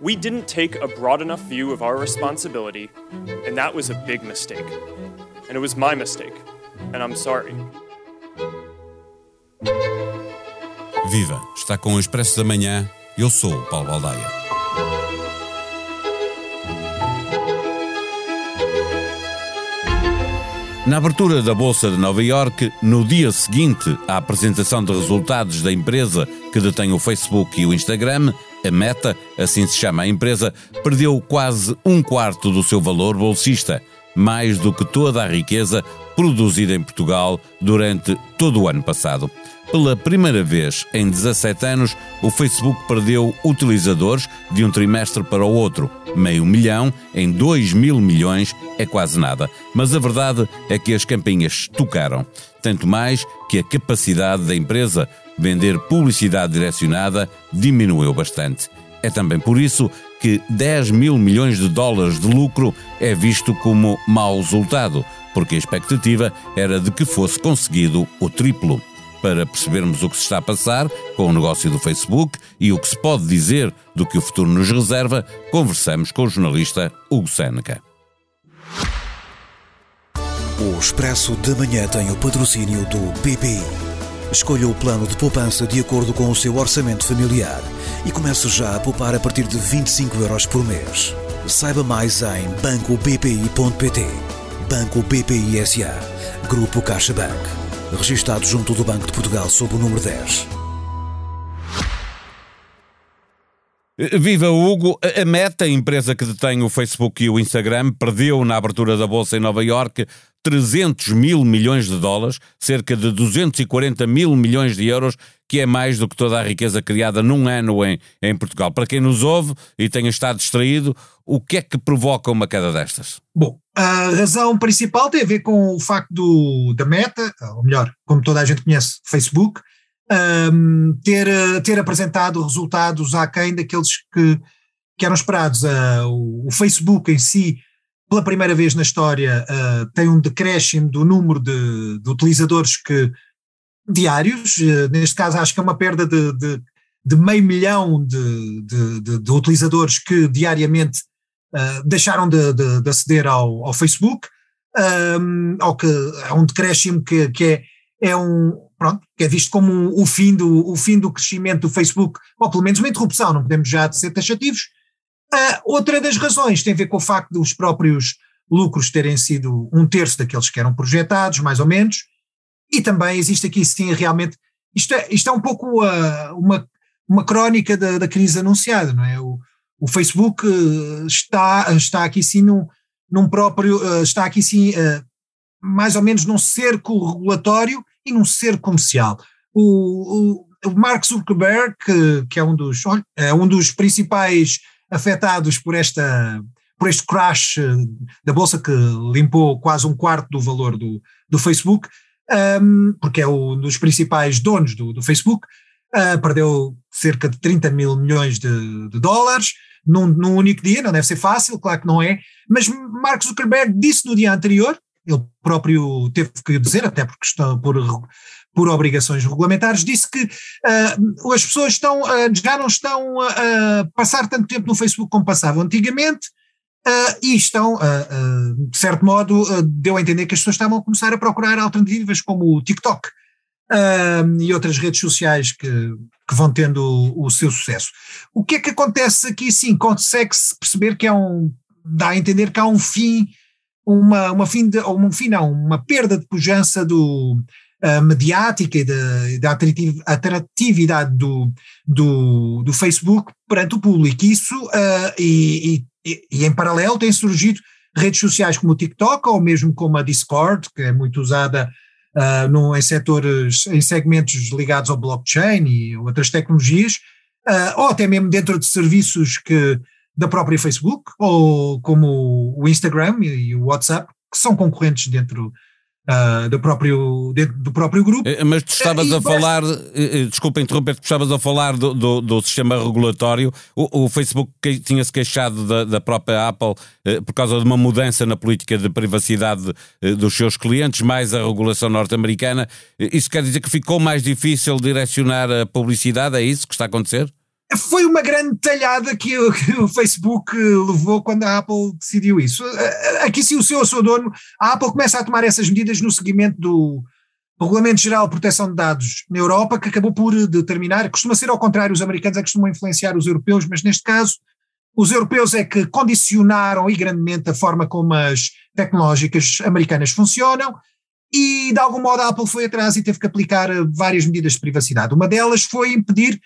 We didn't take a broad enough view of our responsibility, and that was a big mistake. And it was my mistake, and I'm sorry. Viva! Está com o Expresso da Manhã. Eu sou o Paulo Baldaia. Na abertura da Bolsa de Nova York, no dia seguinte à apresentação de resultados da empresa que detém o Facebook e o Instagram, a Meta, assim se chama a empresa, perdeu quase um quarto do seu valor bolsista, mais do que toda a riqueza produzida em Portugal durante todo o ano passado. Pela primeira vez em 17 anos, o Facebook perdeu utilizadores de um trimestre para o outro. Meio milhão em 2 mil milhões é quase nada. Mas a verdade é que as campinhas tocaram. Tanto mais que a capacidade da empresa vender publicidade direcionada diminuiu bastante. É também por isso que 10 mil milhões de dólares de lucro é visto como mau resultado, porque a expectativa era de que fosse conseguido o triplo para percebermos o que se está a passar com o negócio do Facebook e o que se pode dizer do que o futuro nos reserva, conversamos com o jornalista Hugo Seneca. O Expresso da Manhã tem o patrocínio do BPI. Escolha o plano de poupança de acordo com o seu orçamento familiar e comece já a poupar a partir de 25 euros por mês. Saiba mais em bancobpi.pt. Banco BPI SA. Grupo CaixaBank registado junto do Banco de Portugal sob o número 10. Viva Hugo! A Meta, empresa que detém o Facebook e o Instagram, perdeu na abertura da bolsa em Nova York 300 mil milhões de dólares, cerca de 240 mil milhões de euros, que é mais do que toda a riqueza criada num ano em, em Portugal. Para quem nos ouve e tenha estado distraído, o que é que provoca uma queda destas? Bom, a razão principal tem a ver com o facto do, da Meta, ou melhor, como toda a gente conhece, Facebook, um, ter, ter apresentado resultados aquém daqueles que, que eram esperados. Uh, o, o Facebook em si pela primeira vez na história, uh, tem um decréscimo do número de, de utilizadores que, diários, uh, neste caso acho que é uma perda de, de, de meio milhão de, de, utilizadores que diariamente deixaram de, aceder ao, ao Facebook, um, ou que é um decréscimo que, que é, é um, pronto, que é visto como o, fim do, o fim do crescimento do Facebook, ou pelo menos uma interrupção, não podemos já ser taxativos, Uh, outra das razões tem a ver com o facto dos próprios lucros terem sido um terço daqueles que eram projetados, mais ou menos, e também existe aqui sim realmente, isto é, isto é um pouco uh, uma, uma crónica da, da, crise anunciada, não é? O, o Facebook uh, está, está aqui sim num, num próprio, uh, está aqui sim mais ou menos num cerco regulatório e num cerco comercial. O, o, o Mark Zuckerberg, que, que é um dos, é um dos principais afetados por esta por este crash eh, da bolsa que limpou quase um quarto do valor do, do Facebook, um, porque é um dos principais donos do, do Facebook, uh, perdeu cerca de 30 mil milhões de, de dólares num, num, único dia, não deve ser fácil, claro que não é, mas Mark Zuckerberg disse no dia anterior, ele próprio teve que dizer, até porque está por por obrigações regulamentares, disse que uh, as pessoas estão, uh, já não estão a passar tanto tempo no Facebook como passavam antigamente, uh, e estão, de certo modo, deu a entender que as pessoas estavam a começar a procurar alternativas como o TikTok e outras redes sociais que, que vão tendo o, o, seu sucesso. O que é que acontece aqui? Sim, consegue-se perceber que é um, dá a entender que há um fim, uma, uma fim de, um fim não, uma perda de pujança do, uh, mediática e da atratividade do, do, do, Facebook perante o público. Isso, uh, e, e, e, em paralelo, têm surgido redes sociais como o TikTok ou mesmo como a Discord, que é muito usada uh, no, em setores, em segmentos ligados ao blockchain e outras tecnologias, ou até mesmo dentro de serviços que da própria Facebook, ou como o Instagram e o WhatsApp, que são concorrentes dentro Uh, do, próprio, do próprio grupo. Eh, mas tu estavas uh, a falar, uh, desculpa interromper, tu estavas a falar do, do, do sistema regulatório. O, o Facebook que, tinha-se queixado da, da, própria Apple por causa de uma mudança na política de privacidade dos seus clientes, mais a regulação norte-americana. Isso quer dizer que ficou mais difícil direcionar a publicidade? É isso que está a acontecer? Foi uma grande talhada que o, Facebook levou quando a Apple decidiu isso. Aqui, se o seu, o seu dono, a Apple começa a tomar essas medidas no seguimento do, Regulamento Geral de Proteção de Dados na Europa, que acabou por determinar, costuma ser ao contrário, os americanos é que costumam influenciar os europeus, mas neste caso, os europeus é que condicionaram e grandemente a forma como as tecnológicas americanas funcionam, e de algum modo a Apple foi atrás e teve que aplicar várias medidas de privacidade. Uma delas foi impedir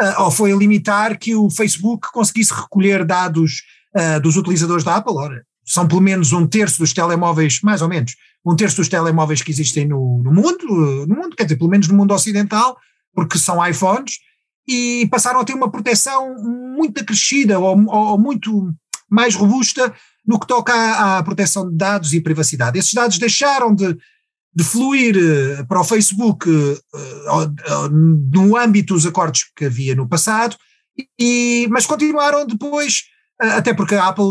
uh, ou foi limitar que o Facebook conseguisse recolher dados uh, dos utilizadores da Apple. Ora, são pelo menos um terço dos telemóveis, mais ou menos, um terço dos telemóveis que existem no, no mundo, no mundo, quer dizer, pelo menos no mundo ocidental, porque são iPhones, e passaram a ter uma proteção muito acrescida ou, ou muito mais robusta no que toca à, à, proteção de dados e privacidade. Esses dados deixaram de, de fluir eh, para o Facebook uh, no âmbito dos acordos que havia no passado, e, mas continuaram depois, uh, até porque a Apple,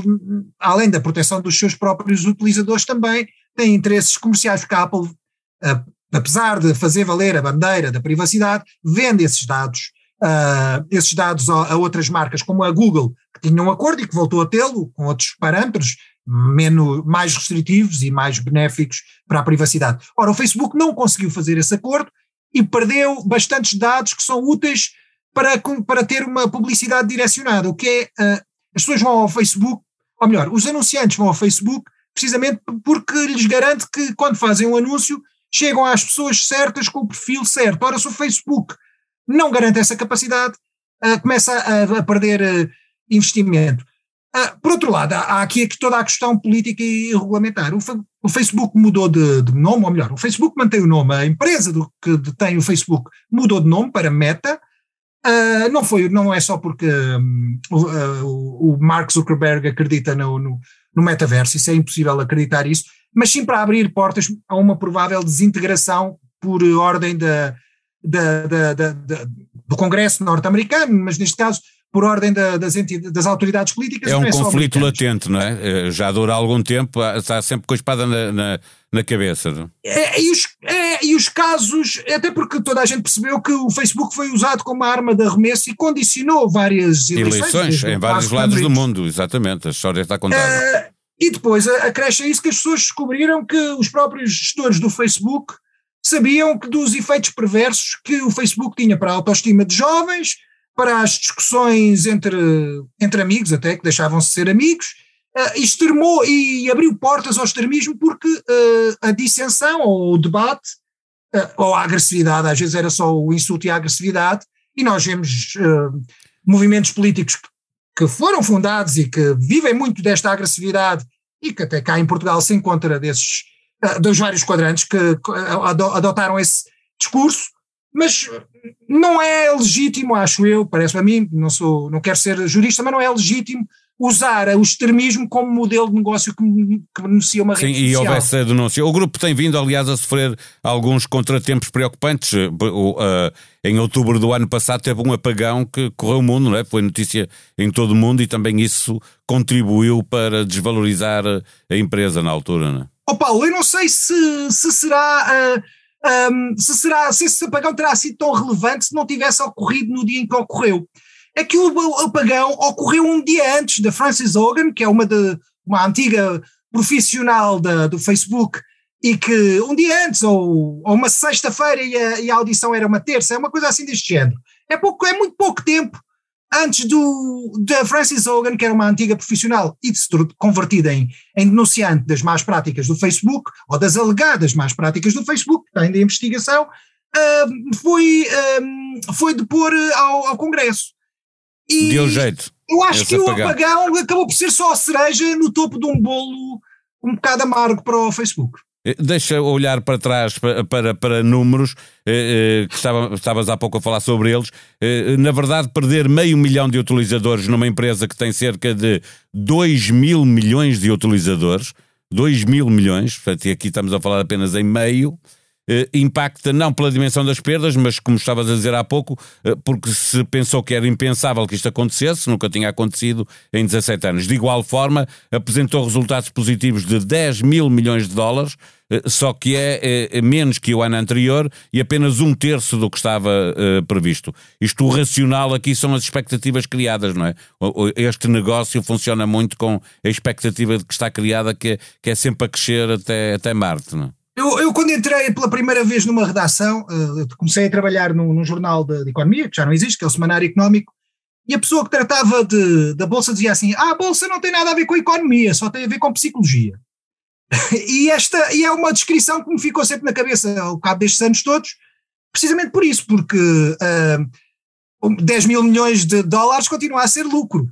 além da proteção dos seus próprios utilizadores, também tem interesses comerciais, porque a Apple, apesar de fazer valer a bandeira da privacidade, vende esses dados. Esses dados a, a outras marcas, como a Google, que tinha um acordo e que voltou a tê-lo com outros parâmetros, menos, mais restritivos e mais benéficos para a privacidade. Ora, o Facebook não conseguiu fazer esse acordo e perdeu bastantes dados que são úteis para, para ter uma publicidade direcionada, o que é, uh, as pessoas vão ao Facebook, ou melhor, os anunciantes vão ao Facebook precisamente porque lhes garante que quando fazem um anúncio chegam às pessoas certas com o perfil certo. Ora, se o Facebook não garante essa capacidade, uh, começa a, a perder uh, investimento. Ah, por outro lado, há, aqui toda a questão política e regulamentar. O, o Facebook mudou de, de, nome, ou melhor, o Facebook mantém o nome, a empresa do, que detém o Facebook mudou de nome para Meta. Uh, não, foi, não é só porque um, o, uh, o, Mark Zuckerberg acredita no, no, no metaverso, isso é impossível acreditar isso, mas sim para abrir portas a uma provável desintegração por ordem da, da, da, da do Congresso norte-americano, mas neste caso por ordem da, das, das autoridades políticas. É um é conflito latente, não é? é? Já dura algum tempo, está sempre com a espada na, na, na cabeça. Não? É, e, os, é, e os casos, até porque toda a gente percebeu que o Facebook foi usado como arma de arremesso e condicionou várias eleições. Eleições em vários lados do mundo, exatamente, a história está contada. Uh, e depois acresce a isso que as pessoas descobriram que os próprios gestores do Facebook sabiam que dos efeitos perversos que o Facebook tinha para a autoestima de jovens, para as discussões entre, entre amigos, até que deixavam-se ser amigos, uh, extremou e abriu portas ao extremismo porque uh, a dissensão ou o debate, uh, ou a agressividade, às vezes era só o insulto e a agressividade, e nós vemos uh, movimentos políticos que foram fundados e que vivem muito desta agressividade e que até cá em Portugal se encontra desses, dos vários quadrantes que adotaram esse discurso, mas não é legítimo, acho eu, parece a mim, não sou, não quero ser jurista, mas não é legítimo usar o extremismo como modelo de negócio que, que beneficia uma rede Sim, e houve essa denúncia. O grupo tem vindo, aliás, a sofrer alguns contratempos preocupantes. Uh, em outubro do ano passado teve um apagão que correu o mundo, não é? foi notícia em todo o mundo e também isso contribuiu para desvalorizar a empresa na altura. Não é? Oh Paulo, eu não sei se, se será... Uh um, se, será, se esse apagão terá sido tão relevante se não tivesse ocorrido no dia em que ocorreu. É que o apagão ocorreu um dia antes da Frances Hogan, que é uma, de, uma antiga profissional da, do Facebook, e que um dia antes, ou, ou uma sexta-feira, e, e, a audição era uma terça, é uma coisa assim deste género. É, pouco, é muito pouco tempo antes do, da Francis Hogan, que era uma antiga profissional e se convertida em, em denunciante das más práticas do Facebook, ou das alegadas más práticas do Facebook, que ainda em investigação, uh, foi, uh, foi depor ao, ao Congresso. E Deu jeito. Eu acho que o apagão acabou por ser só a cereja no topo de um bolo um bocado amargo para o Facebook. Eh, deixa olhar para trás para, para, para números, eh, eh, que estava, estavas há pouco a falar sobre eles. na verdade, perder meio milhão de utilizadores numa empresa que tem cerca de 2 mil milhões de utilizadores, 2 mil milhões, portanto, e aqui estamos a falar apenas em meio, eh, impacta não pela dimensão das perdas, mas como estavas a dizer há pouco, eh, porque se pensou que era impensável que isto acontecesse, nunca tinha acontecido em 17 anos. De igual forma, apresentou resultados positivos de 10 mil milhões de dólares, eh, só que é, menos que o ano anterior e apenas um terço do que estava previsto. Isto, o racional aqui são as expectativas criadas, não é? Este negócio funciona muito com a expectativa de que está criada, que que é sempre a crescer até, até Marte, não é? Eu, eu, quando entrei pela primeira vez numa redação, uh, comecei a trabalhar num, num jornal de, de, economia, que já não existe, que é o Semanário Económico, e a pessoa que tratava de, da Bolsa dizia assim: ah, a Bolsa não tem nada a ver com a economia, só tem a ver com psicologia. e esta e é uma descrição que me ficou sempre na cabeça ao cabo destes anos todos, precisamente por isso, porque uh, 10 mil milhões de dólares continua a ser lucro.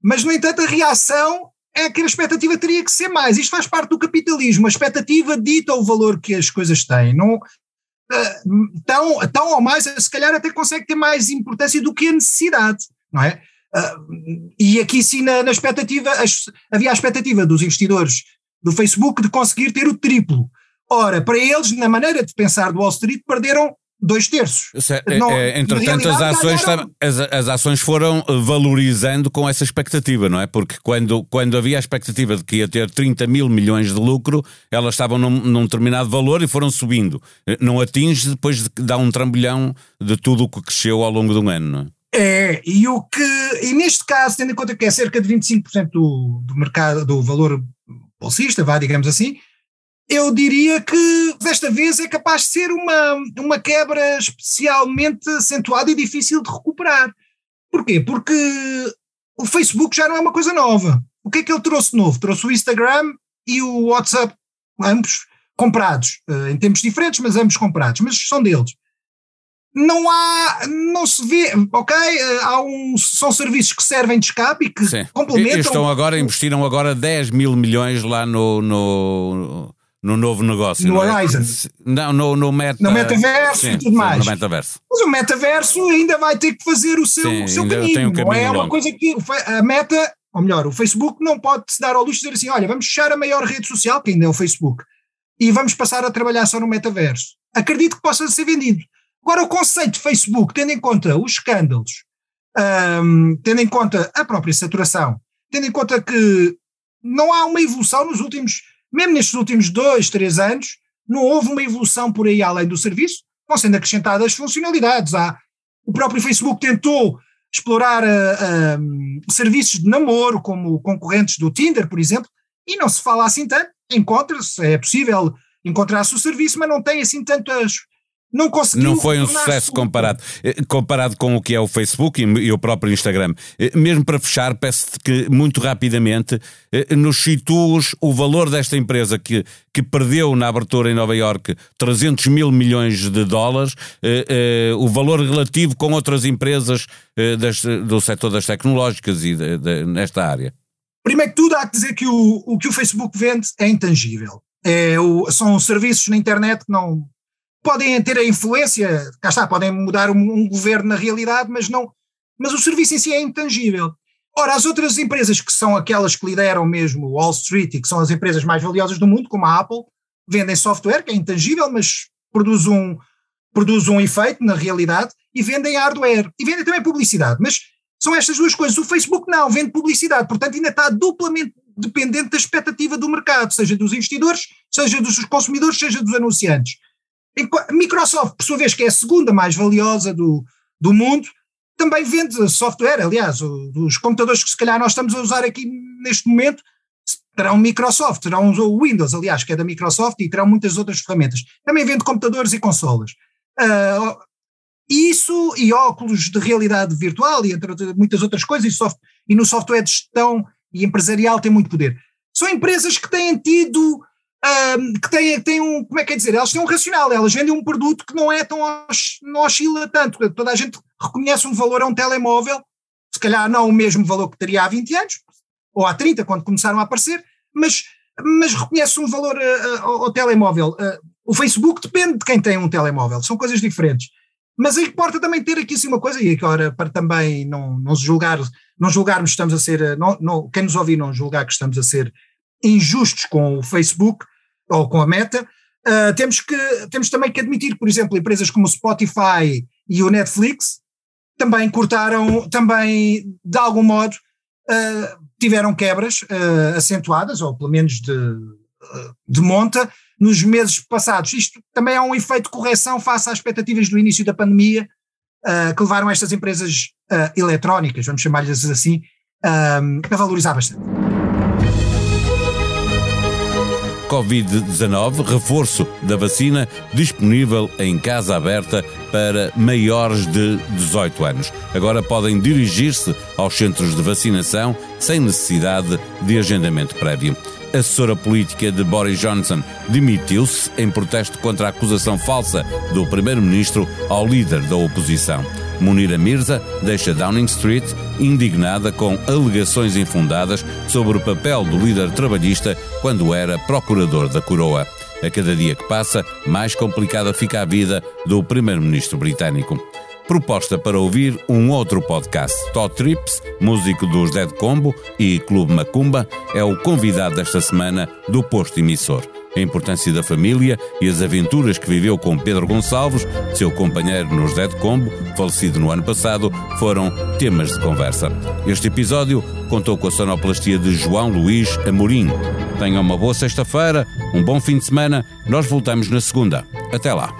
Mas, no entanto, a reação é que a expectativa teria que ser mais. Isto faz parte do capitalismo. A expectativa dita o valor que as coisas têm. Não, uh, tão, tão ou mais, se calhar até consegue ter mais importância do que a necessidade, não é? Uh, e aqui sim, na, na expectativa, as, havia a expectativa dos investidores do Facebook de conseguir ter o triplo. Ora, para eles, na maneira de pensar do Wall Street, perderam dois terços. É, não, é, entretanto, as ações, as, as, ações foram valorizando com essa expectativa, não é? Porque quando, quando havia a expectativa de que ia ter 30 mil milhões de lucro, elas estavam num, num determinado valor e foram subindo. Não atinge depois de dar um trambolhão de tudo o que cresceu ao longo de um ano, não é? É, e o que, e neste caso, tendo em conta que é cerca de 25% do, do mercado, do valor bolsista, vá, digamos assim, eu diria que desta vez é capaz de ser uma, uma quebra especialmente acentuada e difícil de recuperar. Porquê? Porque o Facebook já não é uma coisa nova. O que é que ele trouxe de novo? Trouxe o Instagram e o WhatsApp, ambos comprados, eh, em tempos diferentes, mas ambos comprados, mas são deles. Não há, não se vê, ok? Eh, há um, são serviços que servem de escape e que Sim. complementam. Estão agora, investiram agora 10 mil milhões lá no, no no novo negócio. No não é? Horizon. Não, no, no, meta, no metaverso sim, e tudo mais. No metaverso. Mas o metaverso ainda vai ter que fazer o seu, sim, o seu caminho. Um caminho. Não é longo. uma coisa que a meta, ou melhor, o Facebook não pode se dar ao luxo de dizer assim: olha, vamos fechar a maior rede social, que ainda é o Facebook, e vamos passar a trabalhar só no metaverso. Acredito que possa ser vendido. Agora, o conceito de Facebook, tendo em conta os escândalos, um, tendo em conta a própria saturação, tendo em conta que não há uma evolução nos últimos mesmo nestes últimos dois, três anos, não houve uma evolução por aí além do serviço, vão sendo acrescentadas funcionalidades. Há, o próprio Facebook tentou explorar uh, uh, serviços de namoro, como concorrentes do Tinder, por exemplo, e não se fala assim tanto. Encontra-se, é possível encontrar-se o serviço, mas não tem assim tantas não conseguiu. Não foi um sucesso comparado, eh, comparado com o que é o Facebook e, o próprio Instagram. Eh, mesmo para fechar, peço-te que muito rapidamente eh, nos situos o valor desta empresa que, que perdeu na abertura em Nova York 300 mil milhões de dólares, o valor relativo com outras empresas do setor das tecnológicas e nesta área. Primeiro que tudo, há que dizer que o, o que o Facebook vende é intangível. É o, são serviços na internet que não, podem ter a influência, cá está, podem mudar um, um, governo na realidade, mas não, mas o serviço em si é intangível. Ora, as outras empresas que são aquelas que lideram mesmo Wall Street e que são as empresas mais valiosas do mundo, como a Apple, vendem software que é intangível, mas produz um, produz um efeito na realidade, e vendem hardware, e vendem também publicidade, mas são estas duas coisas. O Facebook não, vende publicidade, portanto ainda está duplamente dependente da expectativa do mercado, seja dos investidores, seja dos consumidores, seja dos anunciantes. Microsoft, por sua vez, que é a segunda mais valiosa do, do mundo, também vende software. Aliás, os computadores que se calhar nós estamos a usar aqui neste momento terão Microsoft, terão o Windows, aliás, que é da Microsoft, e terão muitas outras ferramentas. Também vende computadores e consolas. Uh, isso e óculos de realidade virtual e entre muitas outras coisas, e, soft, e no software de gestão e empresarial tem muito poder. São empresas que têm tido que têm, têm um, como é que é dizer, elas têm um racional, elas vendem um produto que não é tão, não oscila tanto, toda a gente reconhece um valor a um telemóvel, se calhar não o mesmo valor que teria há 20 anos, ou há 30, quando começaram a aparecer, mas, mas reconhece um valor uh, ao, ao, telemóvel. Uh, o Facebook depende de quem tem um telemóvel, são coisas diferentes. Mas importa também ter aqui assim uma coisa, e agora para também não, não julgar, não julgarmos estamos a ser, não, não, quem nos ouvir não julgar que estamos a ser injustos com o Facebook, ou com a Meta, Uh, temos, que, temos também que admitir, por exemplo, empresas como o Spotify e o Netflix também cortaram, também de algum modo uh, tiveram quebras uh, acentuadas, ou pelo menos de, de monta, nos meses passados. Isto também é um efeito de correção face às expectativas do início da pandemia, que levaram estas empresas eletrónicas, vamos chamar-lhes assim, a valorizar bastante. Covid-19, reforço da vacina disponível em casa aberta para maiores de 18 anos. Agora podem dirigir-se aos centros de vacinação sem necessidade de agendamento prévio assessora política de Boris Johnson, demitiu-se em protesto contra a acusação falsa do primeiro-ministro ao líder da oposição. Munira Mirza deixa Downing Street indignada com alegações infundadas sobre o papel do líder trabalhista quando era procurador da coroa. A cada dia que passa, mais complicada fica a vida do primeiro-ministro britânico proposta para ouvir um outro podcast. Todd Trips, músico dos Dead Combo e Clube Macumba, é o convidado desta semana do posto emissor. A importância da família e as aventuras que viveu com Pedro Gonçalves, seu companheiro nos Dead Combo, falecido no ano passado, foram temas de conversa. Este episódio contou com a sonoplastia de João Luís Amorim. Tenham uma boa sexta-feira, um bom fim de semana. Nós voltamos na segunda. Até lá.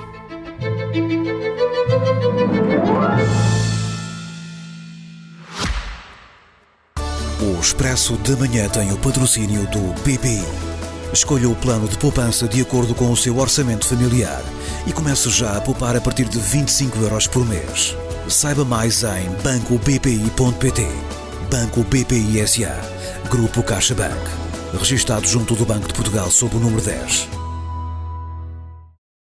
O Expresso da Manhã tem o patrocínio do BPI. Escolha o plano de poupança de acordo com o seu orçamento familiar e comece já a poupar a partir de 25 euros por mês. Saiba mais em bancobpi.pt. Banco BPI SA. Grupo CaixaBank. Registado junto do Banco de Portugal sob o número 10.